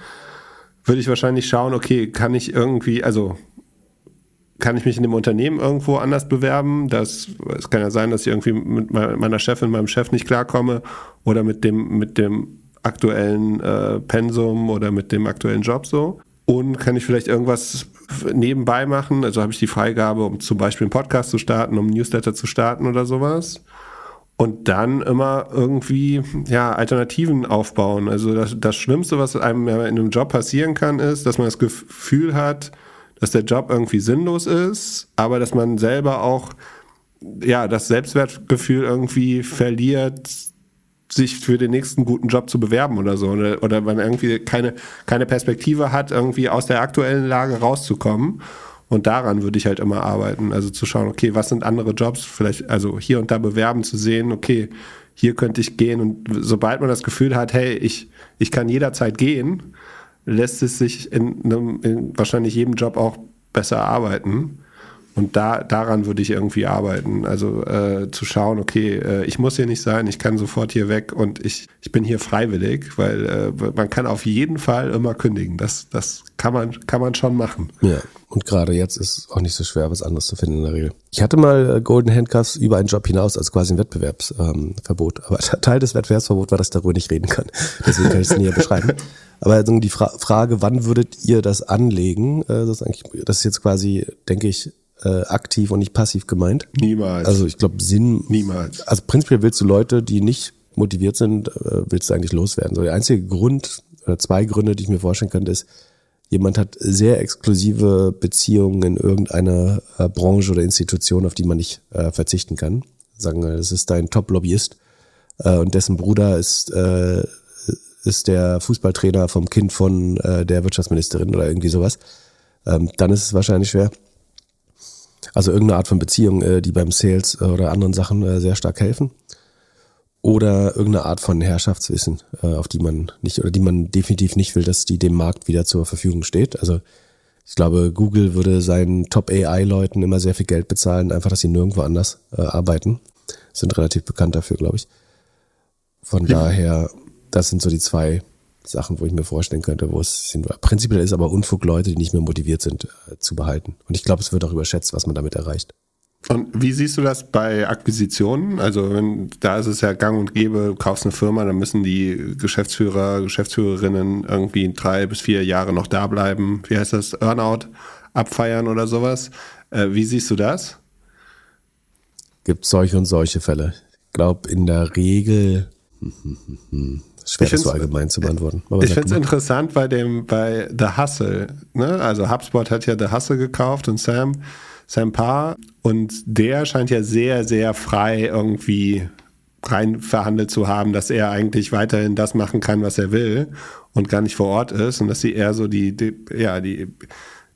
würde ich wahrscheinlich schauen, okay, kann ich irgendwie, also kann ich mich in dem Unternehmen irgendwo anders bewerben? Das, es kann ja sein, dass ich irgendwie mit meiner Chefin, meinem Chef nicht klarkomme oder mit dem, mit dem aktuellen äh, Pensum oder mit dem aktuellen Job so. Und kann ich vielleicht irgendwas nebenbei machen? Also habe ich die Freigabe, um zum Beispiel einen Podcast zu starten, um einen Newsletter zu starten oder sowas und dann immer irgendwie ja, Alternativen aufbauen. Also das, das Schlimmste, was einem in einem Job passieren kann, ist, dass man das Gefühl hat, dass der Job irgendwie sinnlos ist, aber dass man selber auch ja, das Selbstwertgefühl irgendwie verliert, sich für den nächsten guten Job zu bewerben oder so. Oder, oder man irgendwie keine, keine Perspektive hat, irgendwie aus der aktuellen Lage rauszukommen. Und daran würde ich halt immer arbeiten. Also zu schauen, okay, was sind andere Jobs? Vielleicht, also hier und da bewerben, zu sehen, okay, hier könnte ich gehen. Und sobald man das Gefühl hat, hey, ich, ich kann jederzeit gehen, lässt es sich in, einem, in wahrscheinlich jedem Job auch besser arbeiten. Und da, daran würde ich irgendwie arbeiten. Also äh, zu schauen, okay, äh, ich muss hier nicht sein, ich kann sofort hier weg und ich, ich bin hier freiwillig, weil äh, man kann auf jeden Fall immer kündigen. Das, das kann, man, kann man schon machen. Ja, und gerade jetzt ist auch nicht so schwer, was anderes zu finden in der Regel. Ich hatte mal äh, Golden Handcuffs über einen Job hinaus, also quasi ein Wettbewerbsverbot. Ähm, Aber *laughs* Teil des Wettbewerbsverbots war, dass ich darüber nicht reden kann. Deswegen kann ich es näher beschreiben. *laughs* Aber also die Fra Frage, wann würdet ihr das anlegen? Äh, das, ist eigentlich, das ist jetzt quasi, denke ich, äh, aktiv und nicht passiv gemeint. Niemals. Also ich glaube, Sinn. Niemals. Also prinzipiell willst du Leute, die nicht motiviert sind, äh, willst du eigentlich loswerden. So der einzige Grund oder zwei Gründe, die ich mir vorstellen könnte, ist, jemand hat sehr exklusive Beziehungen in irgendeiner äh, Branche oder Institution, auf die man nicht äh, verzichten kann. Sagen wir, das ist dein Top-Lobbyist äh, und dessen Bruder ist, äh, ist der Fußballtrainer vom Kind von äh, der Wirtschaftsministerin oder irgendwie sowas, ähm, dann ist es wahrscheinlich schwer. Also irgendeine Art von Beziehung, äh, die beim Sales äh, oder anderen Sachen äh, sehr stark helfen. Oder irgendeine Art von Herrschaftswissen, äh, auf die man nicht oder die man definitiv nicht will, dass die dem Markt wieder zur Verfügung steht. Also ich glaube, Google würde seinen Top-AI-Leuten immer sehr viel Geld bezahlen, einfach, dass sie nirgendwo anders äh, arbeiten. Sind relativ bekannt dafür, glaube ich. Von daher, das sind so die zwei Sachen, wo ich mir vorstellen könnte, wo es sind. Prinzipiell ist aber Unfug, Leute, die nicht mehr motiviert sind, äh, zu behalten. Und ich glaube, es wird auch überschätzt, was man damit erreicht. Und wie siehst du das bei Akquisitionen? Also wenn, da ist es ja gang und gäbe, du kaufst eine Firma, dann müssen die Geschäftsführer, Geschäftsführerinnen irgendwie drei bis vier Jahre noch da bleiben. Wie heißt das? Earnout abfeiern oder sowas. Äh, wie siehst du das? Gibt solche und solche Fälle. Ich glaube, in der Regel schwer, Ich das so allgemein zu beantworten. Aber Ich finde es interessant bei dem, bei The Hustle. Ne? Also HubSpot hat ja The Hustle gekauft und Sam, Sam Parr. Und der scheint ja sehr, sehr frei irgendwie rein verhandelt zu haben, dass er eigentlich weiterhin das machen kann, was er will und gar nicht vor Ort ist und dass sie eher so die, die ja, die,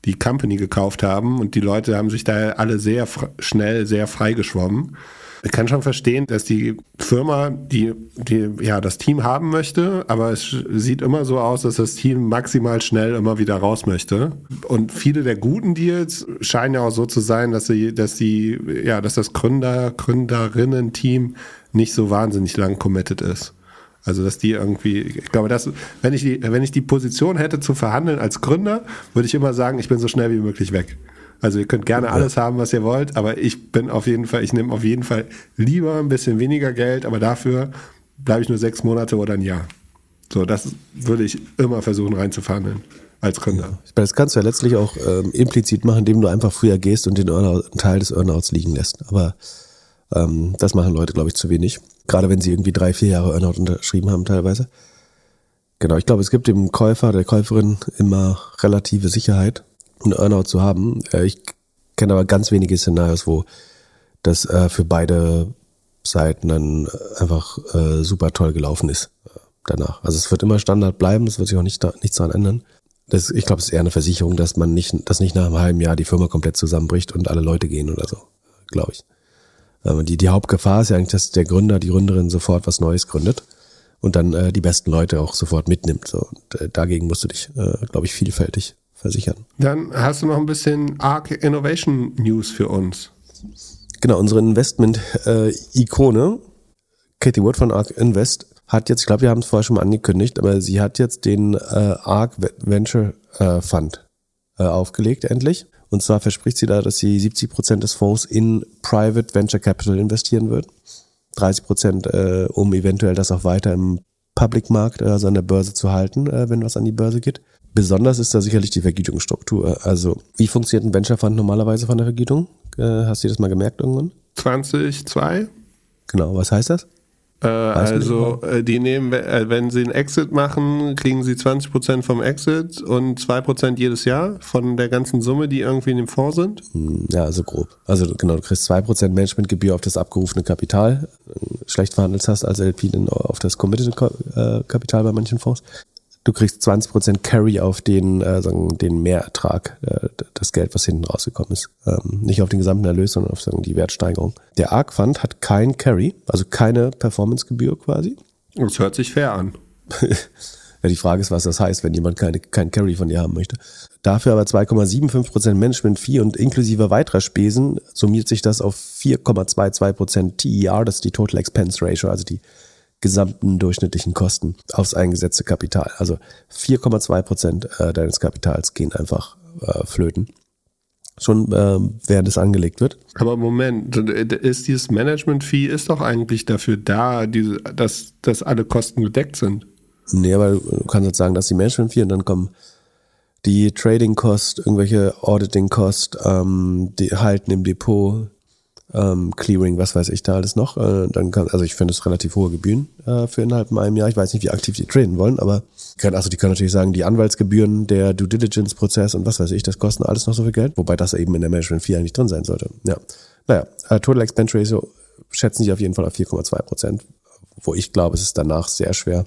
die Company gekauft haben und die Leute haben sich da alle sehr schnell, sehr frei geschwommen. Ich kann schon verstehen, dass die Firma, die, die ja das Team haben möchte, aber es sieht immer so aus, dass das Team maximal schnell immer wieder raus möchte. Und viele der guten Deals scheinen ja auch so zu sein, dass sie, dass die, ja, dass das Gründer, Gründerinnen-Team nicht so wahnsinnig lang committed ist. Also dass die irgendwie, ich glaube, dass, wenn ich die, wenn ich die Position hätte zu verhandeln als Gründer, würde ich immer sagen, ich bin so schnell wie möglich weg. Also ihr könnt gerne alles haben, was ihr wollt, aber ich bin auf jeden Fall, ich nehme auf jeden Fall lieber ein bisschen weniger Geld, aber dafür bleibe ich nur sechs Monate oder ein Jahr. So, das würde ich immer versuchen reinzuverhandeln als Gründer. Meine, das kannst du ja letztlich auch ähm, implizit machen, indem du einfach früher gehst und den Earnout, einen Teil des Earnouts liegen lässt. Aber ähm, das machen Leute, glaube ich, zu wenig. Gerade wenn sie irgendwie drei, vier Jahre Earnout unterschrieben haben teilweise. Genau, ich glaube, es gibt dem Käufer, der Käuferin immer relative Sicherheit, einen Earnout zu haben. Äh, ich kenne aber ganz wenige Szenarios, wo das äh, für beide Seiten dann einfach äh, super toll gelaufen ist danach. Also es wird immer Standard bleiben, es wird sich auch nicht da, nichts daran ändern. Das, ich glaube, es ist eher eine Versicherung, dass man nicht, dass nicht nach einem halben Jahr die Firma komplett zusammenbricht und alle Leute gehen oder so, glaube ich. Ähm, die, die Hauptgefahr ist ja eigentlich, dass der Gründer, die Gründerin sofort was Neues gründet und dann äh, die besten Leute auch sofort mitnimmt. So. Und, äh, dagegen musst du dich, äh, glaube ich, vielfältig versichern. Dann hast du noch ein bisschen Arc Innovation News für uns. Genau, unsere Investment-Ikone, Katie Wood von Arc Invest, hat jetzt, ich glaube, wir haben es vorher schon mal angekündigt, aber sie hat jetzt den äh, Arc Venture äh, Fund äh, aufgelegt, endlich. Und zwar verspricht sie da, dass sie 70 Prozent des Fonds in Private Venture Capital investieren wird. 30 Prozent, äh, um eventuell das auch weiter im Public Markt, also an der Börse zu halten, äh, wenn was an die Börse geht. Besonders ist da sicherlich die Vergütungsstruktur. Also, wie funktioniert ein Venture Fund normalerweise von der Vergütung? Äh, hast du das mal gemerkt irgendwann? 2002? Genau, was heißt das? Äh, also, äh, die nehmen, äh, wenn sie einen Exit machen, kriegen sie 20% vom Exit und 2% jedes Jahr von der ganzen Summe, die irgendwie in dem Fonds sind. Hm, Ja, also grob. Also genau, du kriegst 2% Managementgebühr auf das abgerufene Kapital. Schlecht verhandelt hast als LP auf das committed Kapital bei manchen Fonds. Du kriegst 20% Carry auf den, äh, sagen, den Mehrertrag, äh, das Geld, was hinten rausgekommen ist. Ähm, nicht auf den gesamten Erlös, sondern auf sagen, die Wertsteigerung. Der ARC Fund hat kein Carry, also keine Performancegebühr quasi. Das hört sich fair an. *laughs* Ja, die Frage ist, was das heißt, wenn jemand keine, kein Carry von dir haben möchte. Dafür aber 2,75% Management-Fee und inklusive weiterer Spesen summiert sich das auf 4,22% TER, das ist die Total Expense Ratio, also die gesamten durchschnittlichen Kosten aufs eingesetzte Kapital. Also 4,2% äh, deines Kapitals gehen einfach äh, flöten. Schon äh, während es angelegt wird. Aber Moment, ist dieses Management-Fee ist doch eigentlich dafür da, diese, dass, dass alle Kosten gedeckt sind. Nee, aber du kannst jetzt sagen, dass die Management Fee und dann kommen die Trading Cost, irgendwelche Auditing Cost, ähm, die halten im Depot, ähm, Clearing, was weiß ich da alles noch. Äh, dann kann, also ich finde es relativ hohe Gebühren äh, für innerhalb von einem Jahr. Ich weiß nicht, wie aktiv die traden wollen, aber kann, also die können natürlich sagen, die Anwaltsgebühren, der Due Diligence Prozess und was weiß ich, das kosten alles noch so viel Geld, wobei das eben in der Management Fee eigentlich drin sein sollte. Ja, naja, äh, Total Expense Ratio schätzen sie auf jeden Fall auf 4,2 Prozent, wo ich glaube, es ist danach sehr schwer,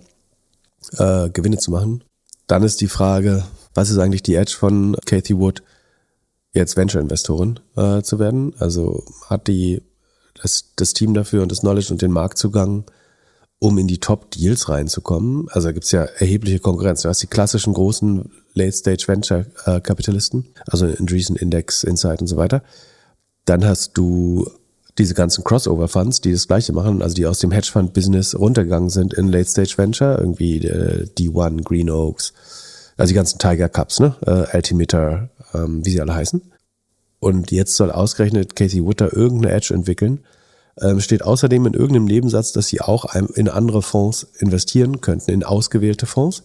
äh, Gewinne zu machen. Dann ist die Frage, was ist eigentlich die Edge von Kathy Wood, jetzt Venture-Investorin äh, zu werden? Also hat die das, das Team dafür und das Knowledge und den Marktzugang, um in die Top-Deals reinzukommen? Also da gibt's ja erhebliche Konkurrenz. Du hast die klassischen großen Late-Stage-Venture-Kapitalisten, also Andreessen, Index, Insight und so weiter. Dann hast du diese ganzen Crossover-Funds, die das Gleiche machen, also die aus dem Hedgefund-Business runtergegangen sind in Late-Stage-Venture, irgendwie äh, D1, Green Oaks, also die ganzen Tiger Cups, ne, äh, Altimeter, ähm, wie sie alle heißen. Und jetzt soll ausgerechnet Casey Witter irgendeine Edge entwickeln. Ähm, steht außerdem in irgendeinem Nebensatz, dass sie auch in andere Fonds investieren könnten, in ausgewählte Fonds.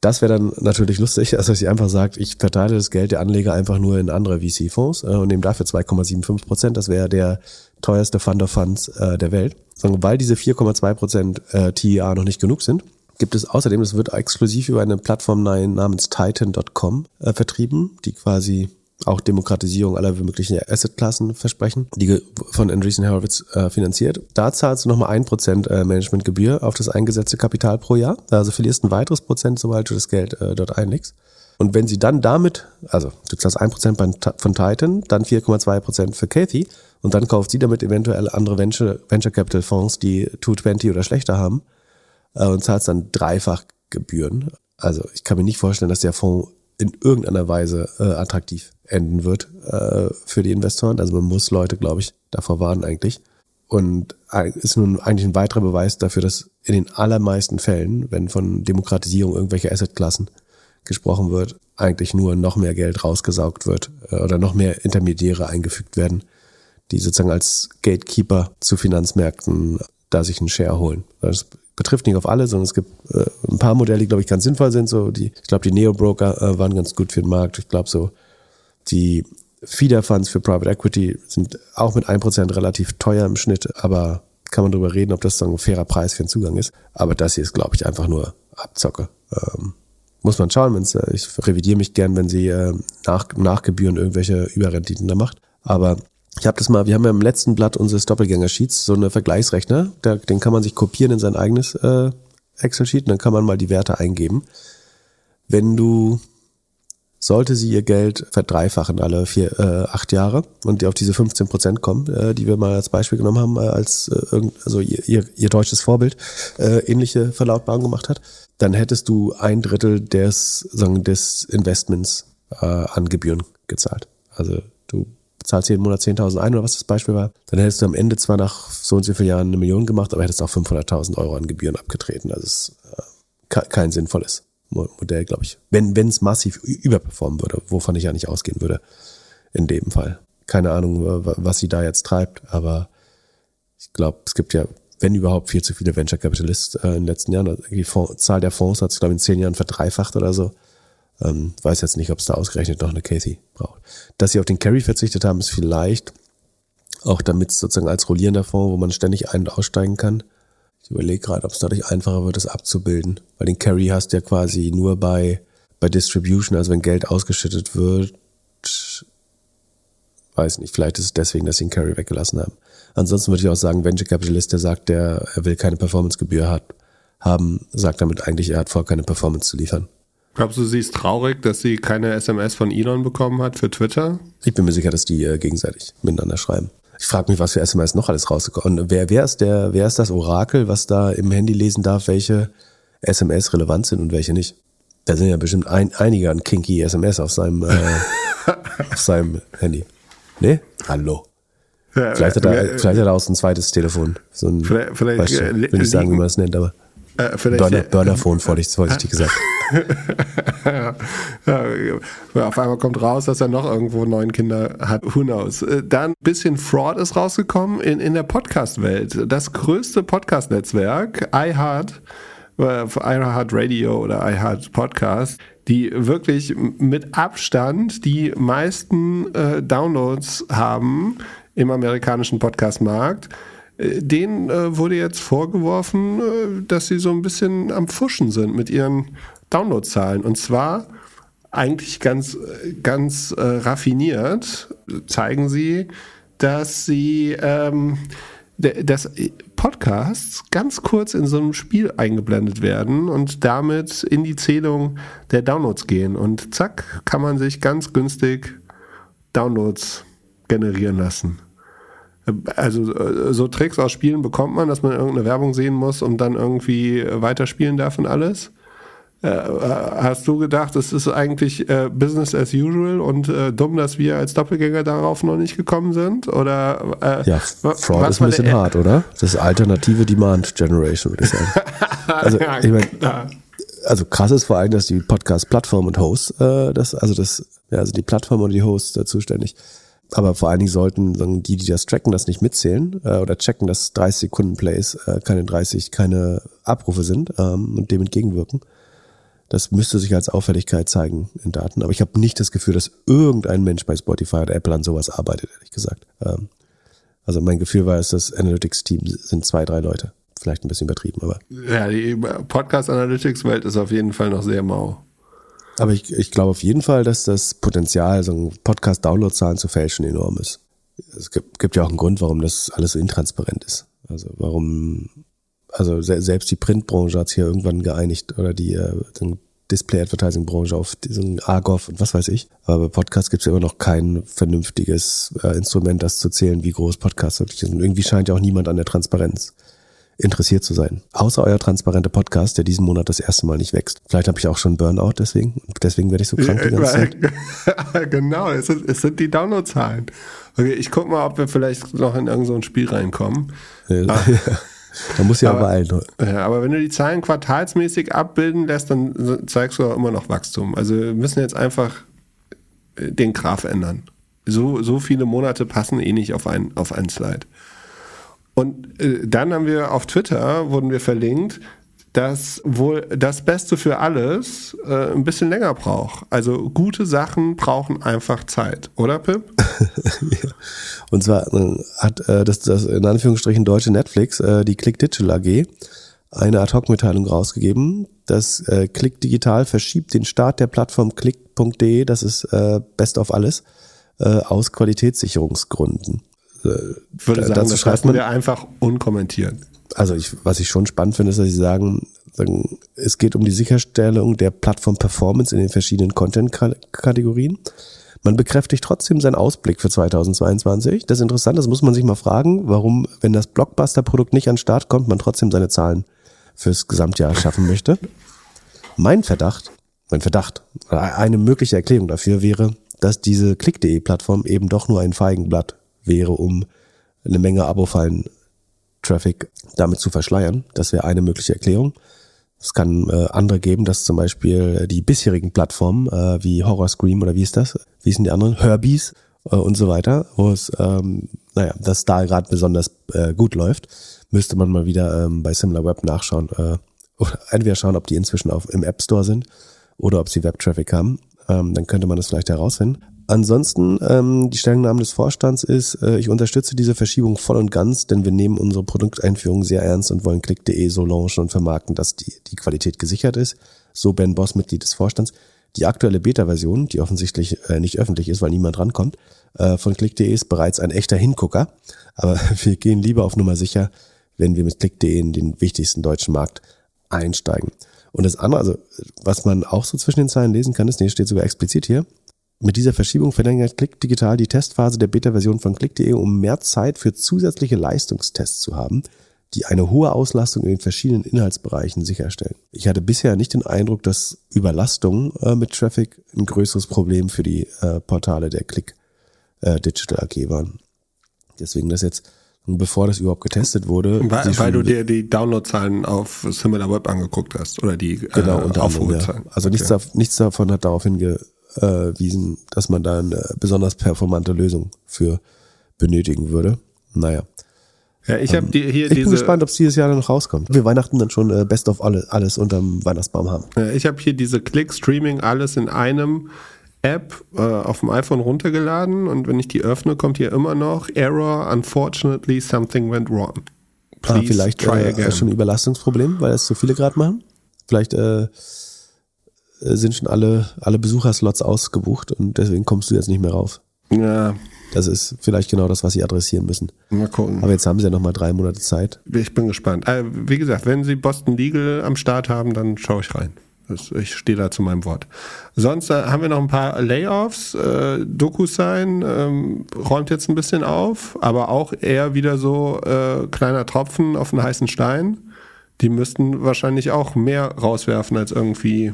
Das wäre dann natürlich lustig, *laughs* also dass sie einfach sagt, ich verteile das Geld der Anleger einfach nur in andere VC-Fonds äh, und nehme dafür 2,75 Prozent. Das wäre der teuerste Fund of Funds äh, der Welt. Weil diese 4,2 Prozent äh, TIA noch nicht genug sind, gibt es außerdem, das wird exklusiv über eine Plattform namens Titan.com äh, vertrieben, die quasi auch Demokratisierung aller möglichen Assetklassen versprechen, die von Andreessen Horowitz äh, finanziert. Da zahlst du nochmal ein Prozent äh, Managementgebühr auf das eingesetzte Kapital pro Jahr. Also verlierst ein weiteres Prozent, sobald du das Geld äh, dort einlegst. Und wenn sie dann damit, also du zahlst ein Prozent von Titan, dann 4,2 Prozent für Kathy und dann kauft sie damit eventuell andere Venture, Venture Capital Fonds, die 220 oder schlechter haben und zahlst dann dreifach Gebühren. Also ich kann mir nicht vorstellen, dass der Fonds in irgendeiner Weise äh, attraktiv enden wird äh, für die Investoren. Also man muss Leute, glaube ich, davor warnen eigentlich. Und ist nun eigentlich ein weiterer Beweis dafür, dass in den allermeisten Fällen, wenn von Demokratisierung irgendwelcher Assetklassen gesprochen wird, eigentlich nur noch mehr Geld rausgesaugt wird äh, oder noch mehr Intermediäre eingefügt werden, die sozusagen als Gatekeeper zu Finanzmärkten da sich einen Share holen. Das betrifft nicht auf alle, sondern es gibt äh, ein paar Modelle, die, glaube ich, ganz sinnvoll sind. So die, ich glaube, die Neo-Broker äh, waren ganz gut für den Markt. Ich glaube, so die Feeder-Funds für Private Equity sind auch mit 1% relativ teuer im Schnitt, aber kann man darüber reden, ob das dann ein fairer Preis für den Zugang ist. Aber das hier ist, glaube ich, einfach nur Abzocke. Ähm, muss man schauen, wenn's, äh, ich revidiere mich gern, wenn sie äh, nach, nach Gebühren irgendwelche Überrenditen da macht. Aber ich habe das mal, wir haben ja im letzten Blatt unseres Doppelgänger-Sheets so eine Vergleichsrechner, der, den kann man sich kopieren in sein eigenes äh, Excel-Sheet und dann kann man mal die Werte eingeben. Wenn du, sollte sie ihr Geld verdreifachen alle vier, äh, acht Jahre und die auf diese 15 Prozent kommen, äh, die wir mal als Beispiel genommen haben, äh, als äh, also ihr, ihr, ihr deutsches Vorbild äh, ähnliche Verlautbarungen gemacht hat, dann hättest du ein Drittel des, sagen, des Investments äh, an Gebühren gezahlt. Also du zahlst jeden Monat 10.000 ein oder was das Beispiel war, dann hättest du am Ende zwar nach so und so vielen Jahren eine Million gemacht, aber hättest auch 500.000 Euro an Gebühren abgetreten. Also ist äh, kein sinnvolles Modell, glaube ich. Wenn wenn es massiv überperformen würde, wovon ich ja nicht ausgehen würde in dem Fall. Keine Ahnung, was sie da jetzt treibt, aber ich glaube, es gibt ja, wenn überhaupt, viel zu viele Venture Capitalists äh, in den letzten Jahren. Also die Fonds, Zahl der Fonds hat sich, glaube ich, in zehn Jahren verdreifacht oder so. Ähm, weiß jetzt nicht, ob es da ausgerechnet noch eine Casey braucht. Dass sie auf den Carry verzichtet haben, ist vielleicht auch damit sozusagen als rollierender Fonds, wo man ständig ein- und aussteigen kann. Ich überlege gerade, ob es dadurch einfacher wird, das abzubilden. Weil den Carry hast du ja quasi nur bei, bei Distribution, also wenn Geld ausgeschüttet wird. Weiß nicht, vielleicht ist es deswegen, dass sie den Carry weggelassen haben. Ansonsten würde ich auch sagen, Venture Capitalist, der sagt, der, er will keine Performancegebühr hat, haben, sagt damit eigentlich, er hat vor, keine Performance zu liefern. Glaubst du, sie ist traurig, dass sie keine SMS von Elon bekommen hat für Twitter? Ich bin mir sicher, dass die äh, gegenseitig miteinander schreiben. Ich frage mich, was für SMS noch alles rausgekommen Und wer, wer ist der, wer ist das Orakel, was da im Handy lesen darf, welche SMS relevant sind und welche nicht? Da sind ja bestimmt ein, einige an kinky SMS auf seinem, äh, *laughs* auf seinem Handy. Nee? Hallo. Ja, Vielleicht hat er, vielleicht hat er auch ein zweites Telefon. So ein, Vielleicht- vielleicht, weißt du, äh, will nicht sagen, wie man das nennt, aber Äh, Burner, Burnerphone, vorsichtig, vorsichtig gesagt. *laughs* ja, auf einmal kommt raus, dass er noch irgendwo neun Kinder hat. Who knows? Äh, Dann ein bisschen Fraud ist rausgekommen in, in der Podcast-Welt. Das größte Podcast-Netzwerk, iHeart, äh, iHeart Radio oder iHeart Podcast, die wirklich mit Abstand die meisten äh, Downloads haben im amerikanischen Podcast-Markt. Denen äh, wurde jetzt vorgeworfen, äh, dass sie so ein bisschen am Fuschen sind mit ihren Downloadzahlen. Und zwar eigentlich ganz, ganz äh, raffiniert zeigen sie, dass sie ähm, dass Podcasts ganz kurz in so einem Spiel eingeblendet werden und damit in die Zählung der Downloads gehen. Und zack, kann man sich ganz günstig Downloads generieren lassen. Also äh, so Tricks aus Spielen bekommt man, dass man irgendeine Werbung sehen muss und dann irgendwie äh, weiterspielen darf und alles. Äh, hast du gedacht, es ist eigentlich äh, Business as usual und äh, dumm, dass wir als Doppelgänger darauf noch nicht gekommen sind? Oder Ja, Fraud was ist ein bisschen hart, oder? Das ist alternative Demand Generation, würde ich sagen. *laughs* Also, ja, ich mein, klar. also krass ist vor allem, dass die Podcast-Plattform und Hosts, das, also das, ja, also die Plattform und die Hosts da zuständig. Aber vor allen Dingen sollten sagen, die, die das tracken, das nicht mitzählen äh, oder checken, dass 30 Sekunden Plays äh, keine 30, keine Abrufe sind ähm, und dem entgegenwirken. Das müsste sich als Auffälligkeit zeigen in Daten. Aber ich habe nicht das Gefühl, dass irgendein Mensch bei Spotify oder Apple an sowas arbeitet, ehrlich gesagt. Ähm, also mein Gefühl war, dass das Analytics-Team sind zwei, drei Leute. Vielleicht ein bisschen übertrieben, aber Ja, die Podcast Analytics Welt ist auf jeden Fall noch sehr mau. Aber ich, ich glaube auf jeden Fall, dass das Potenzial, so Podcast-Download-Zahlen zu fälschen, enorm ist. Es gibt, gibt ja auch einen Grund, warum das alles so intransparent ist. Also warum, also se selbst die Printbranche hat sich ja irgendwann geeinigt oder die äh, Display-Advertising-Branche auf diesen Argov und was weiß ich. Aber bei Podcasts gibt es ja immer noch kein vernünftiges äh, Instrument, das zu zählen, wie groß Podcasts wirklich sind. Und irgendwie scheint ja auch niemand an der Transparenz interessiert zu sein. Außer euer transparenter Podcast, der diesen Monat das erste Mal nicht wächst. Vielleicht habe ich auch schon Burnout deswegen. Deswegen werde ich so krank die ganze Zeit. *laughs* genau, es, ist, es sind die Downloadzahlen. Okay, ich guck mal, ob wir vielleicht noch in irgendein so ein Spiel reinkommen. Ja. *laughs* Da muss ja Aber- beeilen. Ja, aber wenn du die Zahlen quartalsmäßig abbilden lässt, dann zeigst du auch immer noch Wachstum. Also wir müssen jetzt einfach äh, den Graph ändern. So, so viele Monate passen eh nicht auf ein, auf ein Slide. Und äh, dann haben wir auf Twitter, wurden wir verlinkt, dass wohl das Beste für alles äh, ein bisschen länger braucht. Also gute Sachen brauchen einfach Zeit, oder Pip? *laughs* Und zwar äh, hat äh, das, das in Anführungsstrichen deutsche Netflix, äh, die Click Digital AG, eine Ad-Hoc-Mitteilung rausgegeben. Das äh, Click Digital verschiebt den Start der Plattform click.de, das ist äh, Best of alles, äh, aus Qualitätssicherungsgründen. Äh, Ich würde da- sagen, das schreibt man- wir einfach unkommentiert. also ich, was ich schon spannend finde, ist, dass sie sagen, sagen, es geht um die Sicherstellung der Plattform-Performance in den verschiedenen Content-Kategorien. Man bekräftigt trotzdem seinen Ausblick für 2022. Das ist interessant, das muss man sich mal fragen, warum, wenn das Blockbuster-Produkt nicht an den Start kommt, man trotzdem seine Zahlen fürs Gesamtjahr schaffen möchte. Mein Verdacht, mein Verdacht, eine mögliche Erklärung dafür wäre, dass diese Click.de-Plattform eben doch nur ein Feigenblatt wäre, um eine Menge Abo-Fallen Traffic damit zu verschleiern. Das wäre eine mögliche Erklärung. Es kann äh, andere geben, dass zum Beispiel die bisherigen Plattformen äh, wie Horror Scream oder wie ist das? Wie sind die anderen? Herbies äh, und so weiter, wo es, ähm, naja, das da gerade besonders äh, gut läuft, müsste man mal wieder ähm, bei SimilarWeb nachschauen. Äh, oder *laughs* entweder schauen, ob die inzwischen auf, im App Store sind oder ob sie Web-Traffic haben. Ähm, dann könnte man das vielleicht herausfinden. Ansonsten, ähm, die Stellungnahme des Vorstands ist, äh, ich unterstütze diese Verschiebung voll und ganz, denn wir nehmen unsere Produkteinführung sehr ernst und wollen click.de so launchen und vermarkten, dass die, die Qualität gesichert ist. So Ben Boss, Mitglied des Vorstands. Die aktuelle Beta-Version, die offensichtlich äh, nicht öffentlich ist, weil niemand rankommt, äh, von click.de ist bereits ein echter Hingucker. Aber *laughs* wir gehen lieber auf Nummer sicher, wenn wir mit click.de in den wichtigsten deutschen Markt einsteigen. Und das andere, also was man auch so zwischen den Zeilen lesen kann, ist, nee, steht sogar explizit hier, mit dieser Verschiebung verlängert Click Digital die Testphase der Beta-Version von Click.de, um mehr Zeit für zusätzliche Leistungstests zu haben, die eine hohe Auslastung in den verschiedenen Inhaltsbereichen sicherstellen. Ich hatte bisher nicht den Eindruck, dass Überlastung äh, mit Traffic ein größeres Problem für die äh, Portale der Click äh, Digital AG waren. Deswegen das jetzt, bevor das überhaupt getestet wurde, Weil, weil du dir die Downloadzahlen auf SimilarWeb angeguckt hast oder die Genau, äh, anderem, ja. Also nichts, Okay. dav- nichts davon hat darauf hingewiesen, dass man da eine besonders performante Lösung für benötigen würde. Naja. Ja, ich habe hier Ich diese. bin gespannt, ob es dieses Jahr dann noch rauskommt. Wir Weihnachten dann schon äh, Best of alle, alles unterm Weihnachtsbaum haben. Ja, Ich habe hier diese Click-Streaming alles in einem App äh, auf dem iPhone runtergeladen und wenn ich die öffne, kommt hier immer noch Error, unfortunately something went wrong. Ah, Please vielleicht try äh, again. schon ein Überlastungsproblem, weil es zu viele gerade machen. Vielleicht äh, sind schon alle, alle Besucherslots ausgebucht und deswegen kommst du jetzt nicht mehr rauf. Ja, Das ist vielleicht genau das, was sie adressieren müssen. mal gucken. Aber jetzt haben sie ja nochmal drei Monate Zeit. Ich bin gespannt. Äh, wie gesagt, wenn Sie Boston Legal am Start haben, dann schaue ich rein. Ich stehe da zu meinem Wort. Sonst äh, haben wir noch ein paar Layoffs. Äh, DocuSign ähm, räumt jetzt ein bisschen auf, aber auch eher wieder so äh, kleiner Tropfen auf einen heißen Stein. Die müssten wahrscheinlich auch mehr rauswerfen als irgendwie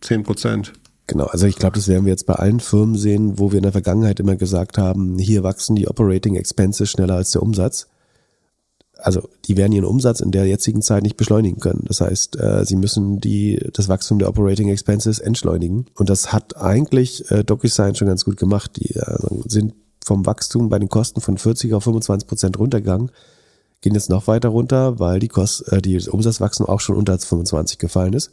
10 Prozent. Genau, also ich glaube, das werden wir jetzt bei allen Firmen sehen, wo wir in der Vergangenheit immer gesagt haben, hier wachsen die Operating Expenses schneller als der Umsatz. Also die werden ihren Umsatz in der jetzigen Zeit nicht beschleunigen können. Das heißt, äh, sie müssen die, das Wachstum der Operating Expenses entschleunigen. Und das hat eigentlich äh, DocuSign schon ganz gut gemacht. Die äh, sind vom Wachstum bei den Kosten von 40 auf 25 Prozent runtergegangen, gehen jetzt noch weiter runter, weil die, Kost, äh, die Umsatzwachstum auch schon unter 25 gefallen ist.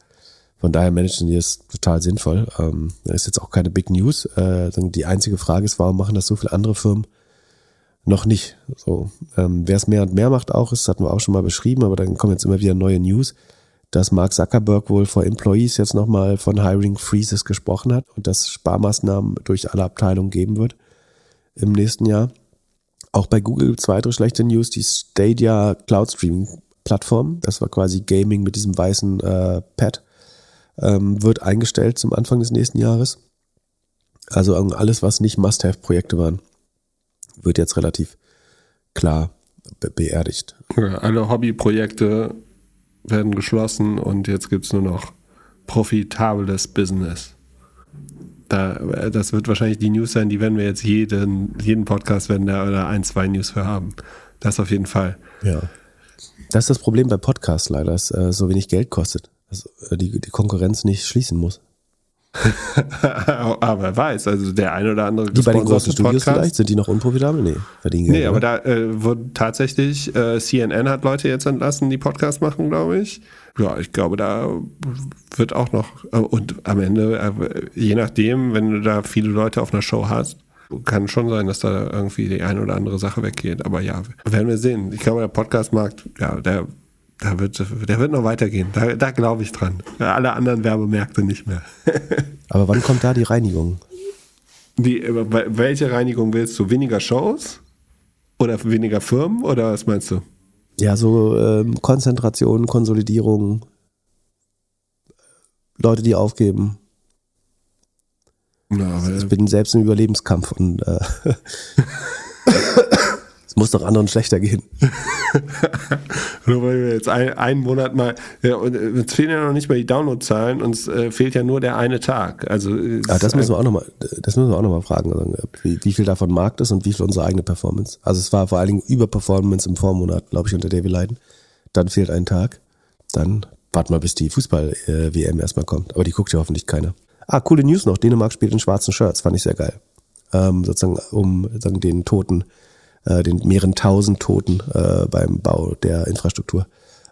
Von daher managen die es total sinnvoll. Ähm, das ist jetzt auch keine Big News. Äh, die einzige Frage ist, warum machen das so viele andere Firmen noch nicht? So, ähm, wer es mehr und mehr macht auch, das hatten wir auch schon mal beschrieben, aber dann kommen jetzt immer wieder neue News, dass Mark Zuckerberg wohl vor Employees jetzt nochmal von Hiring Freezes gesprochen hat und dass Sparmaßnahmen durch alle Abteilungen geben wird im nächsten Jahr. Auch bei Google gibt's weitere schlechte News, die Stadia Cloud Streaming Plattform, das war quasi Gaming mit diesem weißen äh, Pad, ähm, wird eingestellt zum Anfang des nächsten Jahres. Also alles, was nicht Must-Have-Projekte waren, wird jetzt relativ klar be beerdigt. Ja, alle Hobbyprojekte werden geschlossen und jetzt gibt es nur noch profitables Business. Da, äh, das wird wahrscheinlich die News sein, die werden wir jetzt jeden, jeden Podcast werden da oder ein, zwei News für haben. Das auf jeden Fall. Ja. Das ist das Problem bei Podcasts leider, dass äh, so wenig Geld kostet, dass äh, die, die Konkurrenz nicht schließen muss. *laughs* aber wer weiß, also der ein oder andere Die bei den großen Studios vielleicht, sind die noch unprofitabel? Nee, verdienen Geld. Nee, aber da äh, wird tatsächlich, äh, CNN hat Leute jetzt entlassen, die Podcasts machen, glaube ich. Ja, ich glaube, da wird auch noch, äh, und am Ende, äh, je nachdem, wenn du da viele Leute auf einer Show hast, kann schon sein, dass da irgendwie die eine oder andere Sache weggeht. Aber ja, werden wir sehen. Ich glaube, der Podcastmarkt, ja, der, der, wird, der wird noch weitergehen. Da, da glaube ich dran. Alle anderen Werbemärkte nicht mehr. *laughs* aber wann kommt da die Reinigung? Die, äh, welche Reinigung willst du? Weniger Shows? Oder weniger Firmen? Oder was meinst du? Ja, so ähm, Konzentration, Konsolidierung, Leute, die aufgeben. Ja, aber Ich bin selbst im Überlebenskampf und äh, *laughs* *laughs* es muss doch anderen schlechter gehen. *laughs* Nur weil wir jetzt ein, einen Monat mal, ja, und äh, uns fehlen ja noch nicht mal die Downloadzahlen, uns äh, fehlt ja nur der eine Tag. Also äh, Aber das müssen wir auch nochmal, das müssen wir auch noch mal fragen, also, wie, wie viel davon Markt ist und wie viel unsere eigene Performance. Also es war vor allen Dingen Überperformance im Vormonat, glaube ich, unter der wir leiden. Dann fehlt ein Tag. Dann warten wir, bis die Fußball-WM erstmal kommt. Aber die guckt ja hoffentlich keiner. Ah, coole News noch. Dänemark spielt in schwarzen Shirts. Fand ich sehr geil. Ähm, sozusagen, um sozusagen den Toten, äh, den mehreren tausend Toten äh, beim Bau der Infrastruktur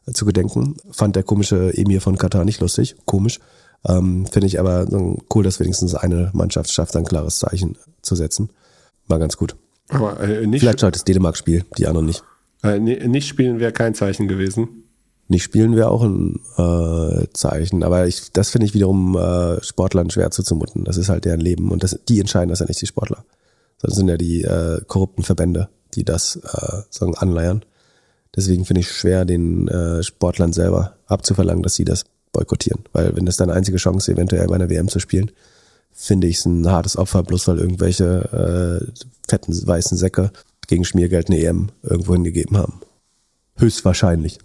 äh, zu gedenken. Fand der komische Emir von Katar nicht lustig. Komisch. Ähm, Finde ich aber cool, dass wenigstens eine Mannschaft schafft, ein klares Zeichen zu setzen. War ganz gut. aber äh, nicht, Vielleicht schaut das Dänemark-Spiel, die anderen nicht. äh, ni- nicht spielen wäre kein Zeichen gewesen. Nicht spielen wäre auch ein äh, Zeichen, aber ich, das finde ich wiederum äh, Sportlern schwer zuzumuten. Das ist halt deren Leben und das, die entscheiden das ja nicht die Sportler. Das sind ja die äh, korrupten Verbände, die das äh, sagen, anleiern. Deswegen finde ich schwer, den äh, Sportlern selber abzuverlangen, dass sie das boykottieren. Weil wenn das deine einzige Chance eventuell bei einer WM zu spielen, finde ich es ein hartes Opfer, bloß weil irgendwelche äh, fetten weißen Säcke gegen Schmiergeld eine EM irgendwo hingegeben haben. Höchstwahrscheinlich.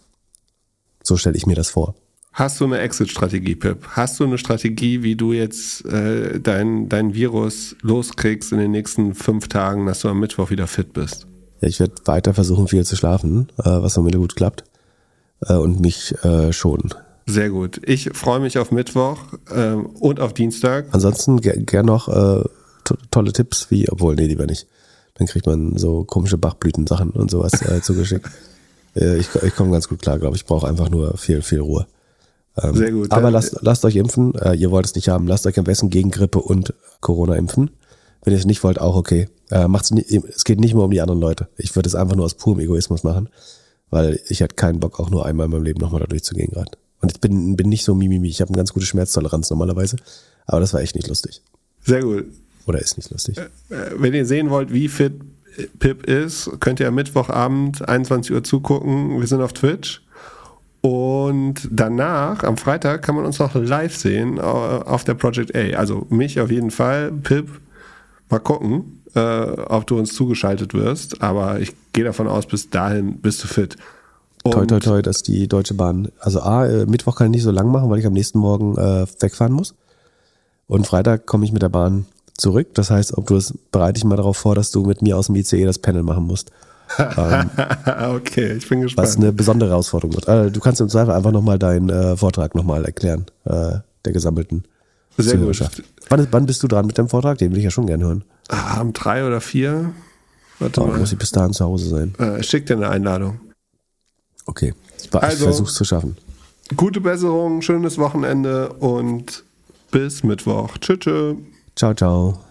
So stelle ich mir das vor. Hast du eine Exit-Strategie, Pip? Hast du eine Strategie, wie du jetzt äh, dein, dein Virus loskriegst in den nächsten fünf Tagen, dass du am Mittwoch wieder fit bist? Ja, ich werde weiter versuchen, viel zu schlafen, äh, was am Ende gut klappt. Äh, und mich äh, schonen. Sehr gut. Ich freue mich auf Mittwoch ähm, und auf Dienstag. Ansonsten ger gern noch äh, to tolle Tipps, wie, obwohl, nee, lieber nicht. Dann kriegt man so komische Bachblütensachen und sowas äh, *laughs* zugeschickt. Äh, ich ich komme ganz gut klar, glaube ich. Ich brauche einfach nur viel, viel Ruhe. Ähm, Sehr gut. Aber lasst, lasst euch impfen. Äh, ihr wollt es nicht haben. Lasst euch am besten gegen Grippe und Corona impfen. Wenn ihr es nicht wollt, auch okay. Äh, macht's nie, es geht nicht mehr um die anderen Leute. Ich würde es einfach nur aus purem Egoismus machen, weil ich hätte keinen Bock, auch nur einmal in meinem Leben nochmal da durchzugehen gerade. Und ich bin, bin nicht so mimimi. Ich habe eine ganz gute Schmerztoleranz normalerweise. Aber das war echt nicht lustig. Sehr gut. Oder ist nicht lustig. Äh, wenn ihr sehen wollt, wie fit Pip ist, könnt ihr am Mittwochabend 21 Uhr zugucken. Wir sind auf Twitch. Und danach, am Freitag, kann man uns noch live sehen äh, auf der Project A. Also mich auf jeden Fall, Pip, mal gucken, äh, ob du uns zugeschaltet wirst. Aber ich gehe davon aus, bis dahin bist du fit. Und toi, toi, toi, dass die Deutsche Bahn, also A, äh, Mittwoch kann ich nicht so lang machen, weil ich am nächsten Morgen äh, wegfahren muss. Und Freitag komme ich mit der Bahn zurück. Das heißt, ob du es bereite dich mal darauf vor, dass du mit mir aus dem ICE das Panel machen musst. ähm, *laughs* okay, ich bin gespannt. Was eine besondere Herausforderung wird. Also, du kannst im Zweifel einfach nochmal deinen äh, Vortrag nochmal erklären, äh, der gesammelten Sehr gut. Wann, wann bist du dran mit dem Vortrag? Den will ich ja schon gerne hören. Ah, um drei oder vier. Warte Oh, mal. muss ich bis dahin zu Hause sein. Äh, ich schick dir eine Einladung. Okay. Ich, war- ich Also- versuch's zu schaffen. Gute Besserung, schönes Wochenende und bis Mittwoch. Tschüss. tschüss. Ciao, ciao.